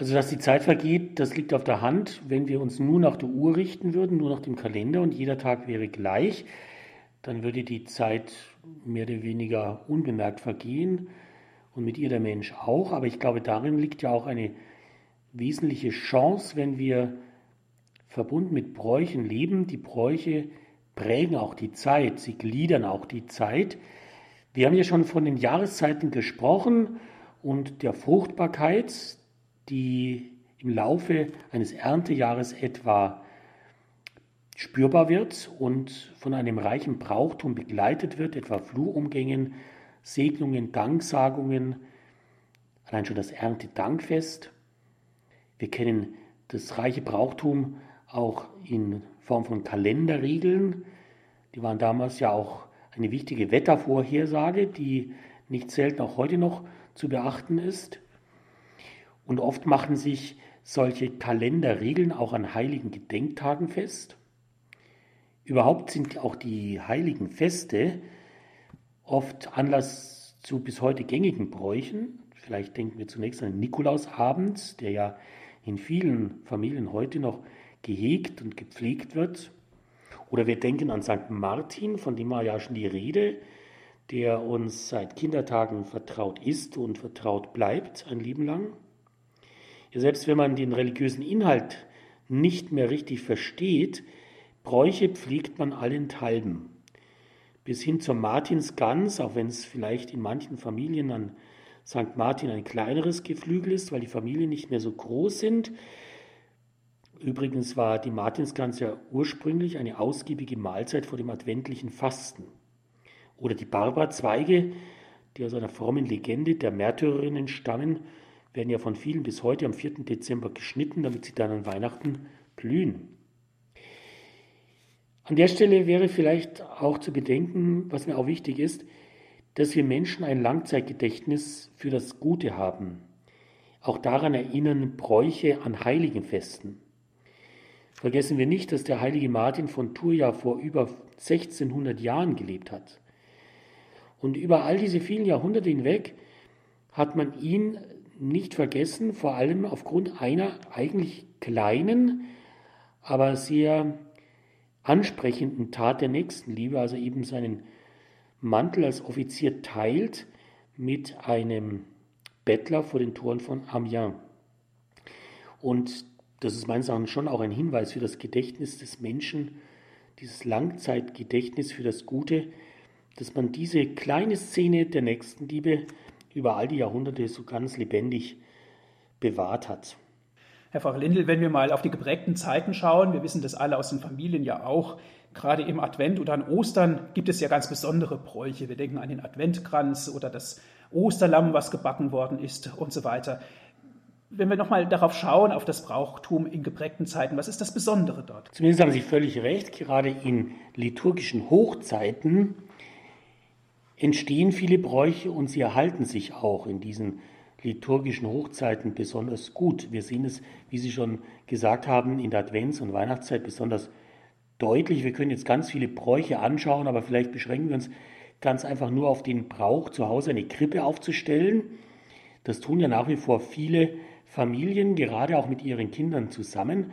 Also, dass die Zeit vergeht, das liegt auf der Hand. Wenn wir uns nur nach der Uhr richten würden, nur nach dem Kalender und jeder Tag wäre gleich, dann würde die Zeit mehr oder weniger unbemerkt vergehen und mit ihr der Mensch auch. Aber ich glaube, darin liegt ja auch eine wesentliche Chance, wenn wir verbunden mit Bräuchen leben. Die Bräuche prägen auch die Zeit, sie gliedern auch die Zeit. Wir haben ja schon von den Jahreszeiten gesprochen und der Fruchtbarkeit, die im Laufe eines Erntejahres etwa spürbar wird und von einem reichen Brauchtum begleitet wird, etwa Flurumgängen, Segnungen, Danksagungen, allein schon das Erntedankfest. Wir kennen das reiche Brauchtum auch in Form von Kalenderregeln. Die waren damals ja auch eine wichtige Wettervorhersage, die nicht selten auch heute noch zu beachten ist. Und oft machen sich solche Kalenderregeln auch an heiligen Gedenktagen fest. Überhaupt sind auch die heiligen Feste oft Anlass zu bis heute gängigen Bräuchen. Vielleicht denken wir zunächst an den Nikolausabend, der ja in vielen Familien heute noch gehegt und gepflegt wird. Oder wir denken an St. Martin, von dem war ja schon die Rede, der uns seit Kindertagen vertraut ist und vertraut bleibt ein Leben lang. Selbst wenn man den religiösen Inhalt nicht mehr richtig versteht, Bräuche pflegt man allenthalben bis hin zur Martinsgans, auch wenn es vielleicht in manchen Familien an St. Martin ein kleineres Geflügel ist, weil die Familien nicht mehr so groß sind. Übrigens war die Martinsgans ja ursprünglich eine ausgiebige Mahlzeit vor dem adventlichen Fasten. Oder die Barbarzweige, die aus einer frommen Legende der Märtyrerinnen stammen, werden ja von vielen bis heute am 4. Dezember geschnitten, damit sie dann an Weihnachten blühen. An der Stelle wäre vielleicht auch zu bedenken, was mir auch wichtig ist, dass wir Menschen ein Langzeitgedächtnis für das Gute haben. Auch daran erinnern Bräuche an Heiligenfesten. Vergessen wir nicht, dass der heilige Martin von Tours ja vor über 1600 Jahren gelebt hat. Und über all diese vielen Jahrhunderte hinweg hat man ihn nicht vergessen, vor allem aufgrund einer eigentlich kleinen, aber sehr ansprechenden Tat der Nächstenliebe, also eben seinen Mantel als Offizier teilt mit einem Bettler vor den Toren von Amiens. Und das ist meines Erachtens schon auch ein Hinweis für das Gedächtnis des Menschen, dieses Langzeitgedächtnis für das Gute, dass man diese kleine Szene der Nächstenliebe über all die Jahrhunderte so ganz lebendig bewahrt hat. Herr Pfarrer Lindl, wenn wir mal auf die geprägten Zeiten schauen, wir wissen das alle aus den Familien ja auch, gerade im Advent oder an Ostern gibt es ja ganz besondere Bräuche. Wir denken an den Adventkranz oder das Osterlamm, was gebacken worden ist und so weiter. Wenn wir nochmal darauf schauen, auf das Brauchtum in geprägten Zeiten, was ist das Besondere dort? Zumindest haben Sie völlig recht, gerade in liturgischen Hochzeiten entstehen viele Bräuche und sie erhalten sich auch in diesen liturgischen Hochzeiten besonders gut. Wir sehen es, wie Sie schon gesagt haben, in der Advents- und Weihnachtszeit besonders deutlich. Wir können jetzt ganz viele Bräuche anschauen, aber vielleicht beschränken wir uns ganz einfach nur auf den Brauch, zu Hause eine Krippe aufzustellen. Das tun ja nach wie vor viele Familien, gerade auch mit ihren Kindern zusammen.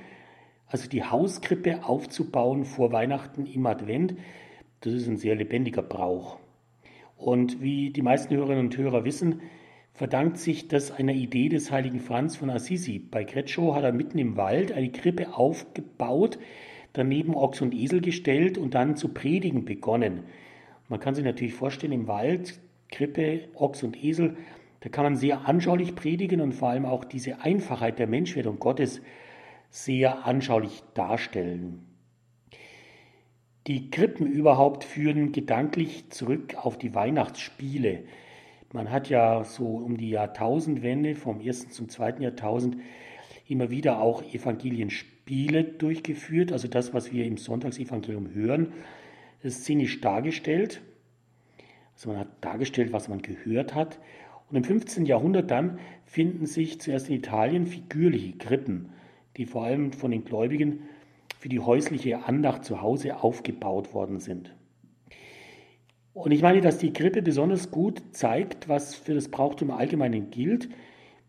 Also die Hauskrippe aufzubauen vor Weihnachten im Advent, das ist ein sehr lebendiger Brauch. Und wie die meisten Hörerinnen und Hörer wissen, verdankt sich das einer Idee des heiligen Franz von Assisi. Bei Greccio hat er mitten im Wald eine Krippe aufgebaut, daneben Ochs und Esel gestellt und dann zu predigen begonnen. Man kann sich natürlich vorstellen, im Wald, Krippe, Ochs und Esel, da kann man sehr anschaulich predigen und vor allem auch diese Einfachheit der Menschwerdung Gottes sehr anschaulich darstellen. Die Krippen überhaupt führen gedanklich zurück auf die Weihnachtsspiele. Man hat ja so um die Jahrtausendwende vom ersten zum zweiten Jahrtausend immer wieder auch Evangelienspiele durchgeführt, also das, was wir im Sonntagsevangelium hören, ist szenisch dargestellt. Also man hat dargestellt, was man gehört hat. Und im 15. Jahrhundert dann finden sich zuerst in Italien figürliche Krippen, die vor allem von den Gläubigen für die häusliche Andacht zu Hause aufgebaut worden sind. Und ich meine, dass die Krippe besonders gut zeigt, was für das Brauchtum allgemein gilt.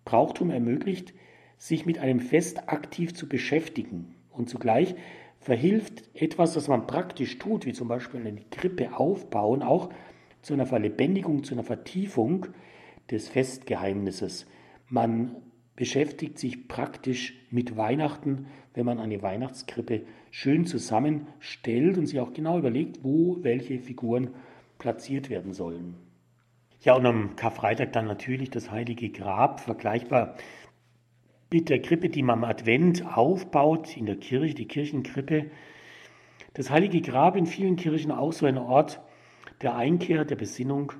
Brauchtum ermöglicht, sich mit einem Fest aktiv zu beschäftigen und zugleich verhilft etwas, das man praktisch tut, wie zum Beispiel eine Krippe aufbauen, auch zu einer Verlebendigung, zu einer Vertiefung des Festgeheimnisses. Man beschäftigt sich praktisch mit Weihnachten, wenn man eine Weihnachtskrippe schön zusammenstellt und sich auch genau überlegt, wo welche Figuren platziert werden sollen. Ja, und am Karfreitag dann natürlich das heilige Grab, vergleichbar mit der Krippe, die man am Advent aufbaut in der Kirche, die Kirchenkrippe. Das heilige Grab in vielen Kirchen auch so ein Ort der Einkehr, der Besinnung.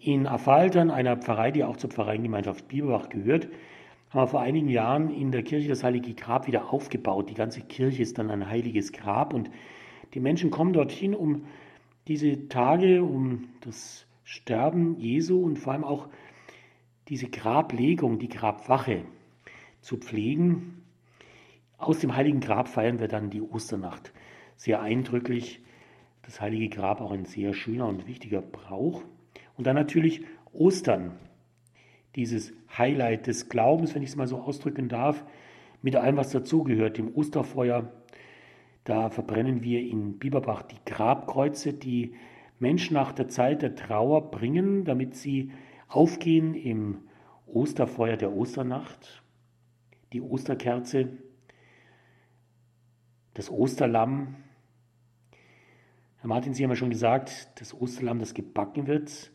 In Affaltern, einer Pfarrei, die auch zur Pfarreiengemeinschaft Bieberbach gehört, haben wir vor einigen Jahren in der Kirche das heilige Grab wieder aufgebaut. Die ganze Kirche ist dann ein heiliges Grab und die Menschen kommen dorthin, um diese Tage, um das Sterben Jesu und vor allem auch diese Grablegung, die Grabwache zu pflegen. Aus dem Heiligen Grab feiern wir dann die Osternacht. Sehr eindrücklich. Das Heilige Grab auch ein sehr schöner und wichtiger Brauch. Und dann natürlich Ostern. Dieses Highlight des Glaubens, wenn ich es mal so ausdrücken darf, mit allem, was dazugehört, dem Osterfeuer, da verbrennen wir in Bieberbach die Grabkreuze, die Menschen nach der Zeit der Trauer bringen, damit sie aufgehen im Osterfeuer der Osternacht, die Osterkerze, das Osterlamm. Herr Martin, Sie haben ja schon gesagt, das Osterlamm, das gebacken wird,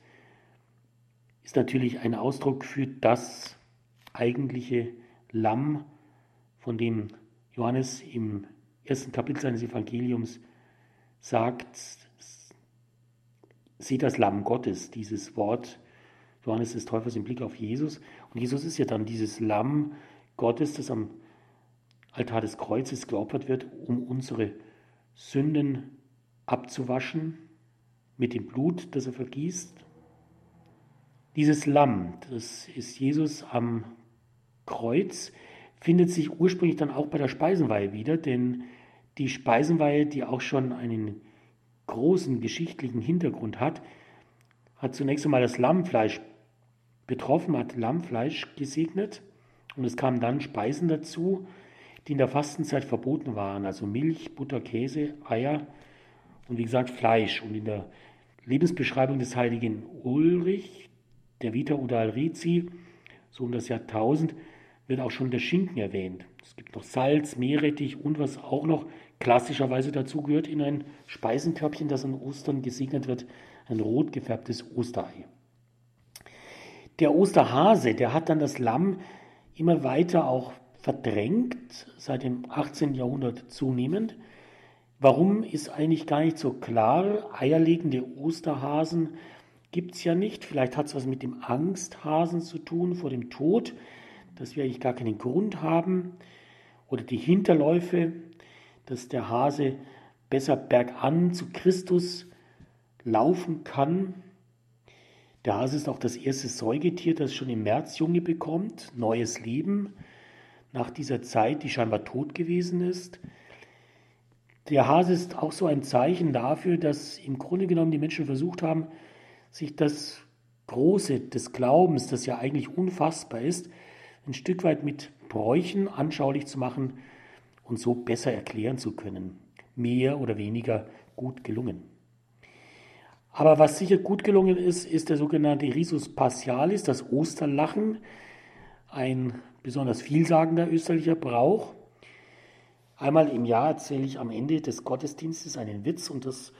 ist natürlich ein Ausdruck für das eigentliche Lamm, von dem Johannes im ersten Kapitel seines Evangeliums sagt, seht das Lamm Gottes, dieses Wort Johannes des Täufers im Blick auf Jesus. Und Jesus ist ja dann dieses Lamm Gottes, das am Altar des Kreuzes geopfert wird, um unsere Sünden abzuwaschen mit dem Blut, das er vergießt. Dieses Lamm, das ist Jesus am Kreuz, findet sich ursprünglich dann auch bei der Speisenweihe wieder, denn die Speisenweihe, die auch schon einen großen geschichtlichen Hintergrund hat, hat zunächst einmal das Lammfleisch betroffen, hat Lammfleisch gesegnet und es kamen dann Speisen dazu, die in der Fastenzeit verboten waren, also Milch, Butter, Käse, Eier und wie gesagt Fleisch. Und in der Lebensbeschreibung des heiligen Ulrich, der Vita Udal Rizi, so um das Jahrtausend, wird auch schon der Schinken erwähnt. Es gibt noch Salz, Meerrettich und was auch noch klassischerweise dazu gehört in ein Speisenkörbchen, das an Ostern gesegnet wird, ein rot gefärbtes Osterei. Der Osterhase, der hat dann das Lamm immer weiter auch verdrängt, seit dem 18. Jahrhundert zunehmend. Warum ist eigentlich gar nicht so klar. Eierlegende Osterhasen gibt es ja nicht. Vielleicht hat es was mit dem Angsthasen zu tun vor dem Tod dass wir eigentlich gar keinen Grund haben oder die Hinterläufe, dass der Hase besser bergan zu Christus laufen kann. Der Hase ist auch das erste Säugetier, das schon im März Junge bekommt, neues Leben, nach dieser Zeit, die scheinbar tot gewesen ist. Der Hase ist auch so ein Zeichen dafür, dass im Grunde genommen die Menschen versucht haben, sich das Große des Glaubens, das ja eigentlich unfassbar ist, ein Stück weit mit Bräuchen anschaulich zu machen und so besser erklären zu können. Mehr oder weniger gut gelungen. Aber was sicher gut gelungen ist, ist der sogenannte Risus Partialis, das Osterlachen, ein besonders vielsagender österlicher Brauch. Einmal im Jahr erzähle ich am Ende des Gottesdienstes einen Witz und das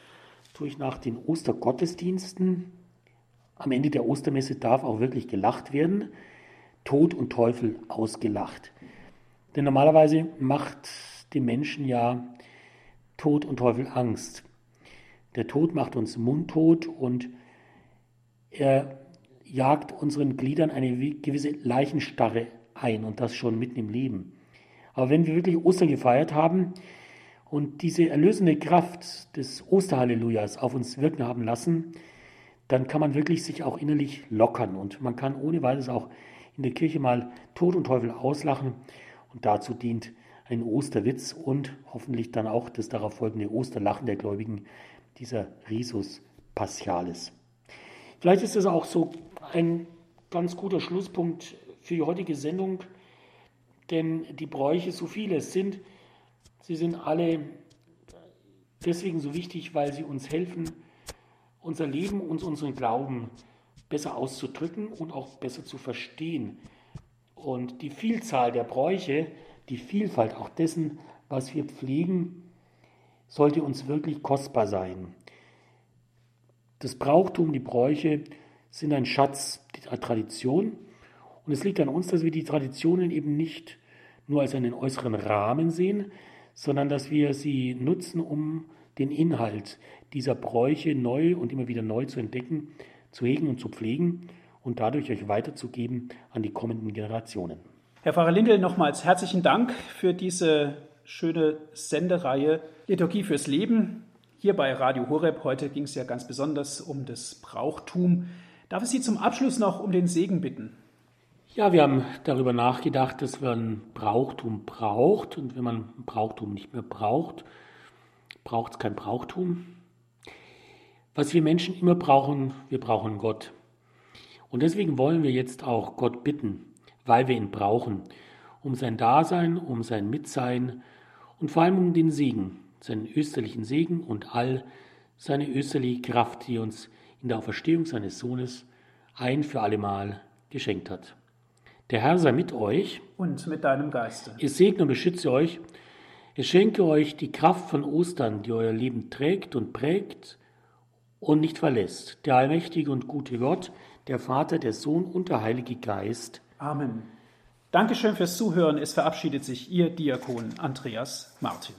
tue ich nach den Ostergottesdiensten. Am Ende der Ostermesse darf auch wirklich gelacht werden. Tod und Teufel ausgelacht. Denn normalerweise macht dem Menschen ja Tod und Teufel Angst. Der Tod macht uns mundtot und er jagt unseren Gliedern eine gewisse Leichenstarre ein und das schon mitten im Leben. Aber wenn wir wirklich Ostern gefeiert haben und diese erlösende Kraft des Osterhallelujas auf uns wirken haben lassen, dann kann man wirklich sich auch innerlich lockern und man kann ohne weiteres auch in der Kirche mal Tod und Teufel auslachen und dazu dient ein Osterwitz und hoffentlich dann auch das darauf folgende Osterlachen der Gläubigen, dieser Risus Paschalis. Vielleicht ist das auch so ein ganz guter Schlusspunkt für die heutige Sendung, denn die Bräuche, so viele es sind, sie sind alle deswegen so wichtig, weil sie uns helfen, unser Leben und unseren Glauben besser auszudrücken und auch besser zu verstehen. Und die Vielzahl der Bräuche, die Vielfalt auch dessen, was wir pflegen, sollte uns wirklich kostbar sein. Das Brauchtum, die Bräuche sind ein Schatz der Tradition und es liegt an uns, dass wir die Traditionen eben nicht nur als einen äußeren Rahmen sehen, sondern dass wir sie nutzen, um den Inhalt dieser Bräuche neu und immer wieder neu zu entdecken, zu hegen und zu pflegen und dadurch euch weiterzugeben an die kommenden Generationen. Herr Pfarrer Lindel, nochmals herzlichen Dank für diese schöne Sendereihe Liturgie fürs Leben. Hier bei Radio Horeb. Heute ging es ja ganz besonders um das Brauchtum. Darf ich Sie zum Abschluss noch um den Segen bitten? Ja, wir haben darüber nachgedacht, dass man Brauchtum braucht und wenn man Brauchtum nicht mehr braucht, braucht es kein Brauchtum. Was wir Menschen immer brauchen, wir brauchen Gott. Und deswegen wollen wir jetzt auch Gott bitten, weil wir ihn brauchen, um sein Dasein, um sein Mitsein und vor allem um den Segen, seinen österlichen Segen und all seine österliche Kraft, die uns in der Auferstehung seines Sohnes ein für allemal geschenkt hat. Der Herr sei mit euch und mit deinem Geiste. Es segne und beschütze euch es schenke euch die Kraft von Ostern, die euer Leben trägt und prägt und nicht verlässt. Der allmächtige und gute Gott, der Vater, der Sohn und der Heilige Geist. Amen. Dankeschön fürs Zuhören. Es verabschiedet sich Ihr Diakon Andreas Martin.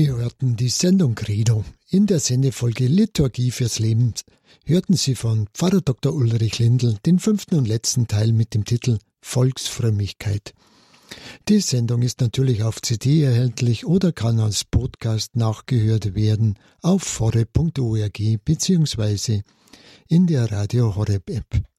Sie hörten die Sendung Credo. In der Sendefolge Liturgie fürs Leben hörten Sie von Pfarrer Dr. Ulrich Lindl den fünften und letzten Teil mit dem Titel Volksfrömmigkeit. Die Sendung ist natürlich auf CD erhältlich oder kann als Podcast nachgehört werden auf horeb.org bzw. in der Radio Horeb App.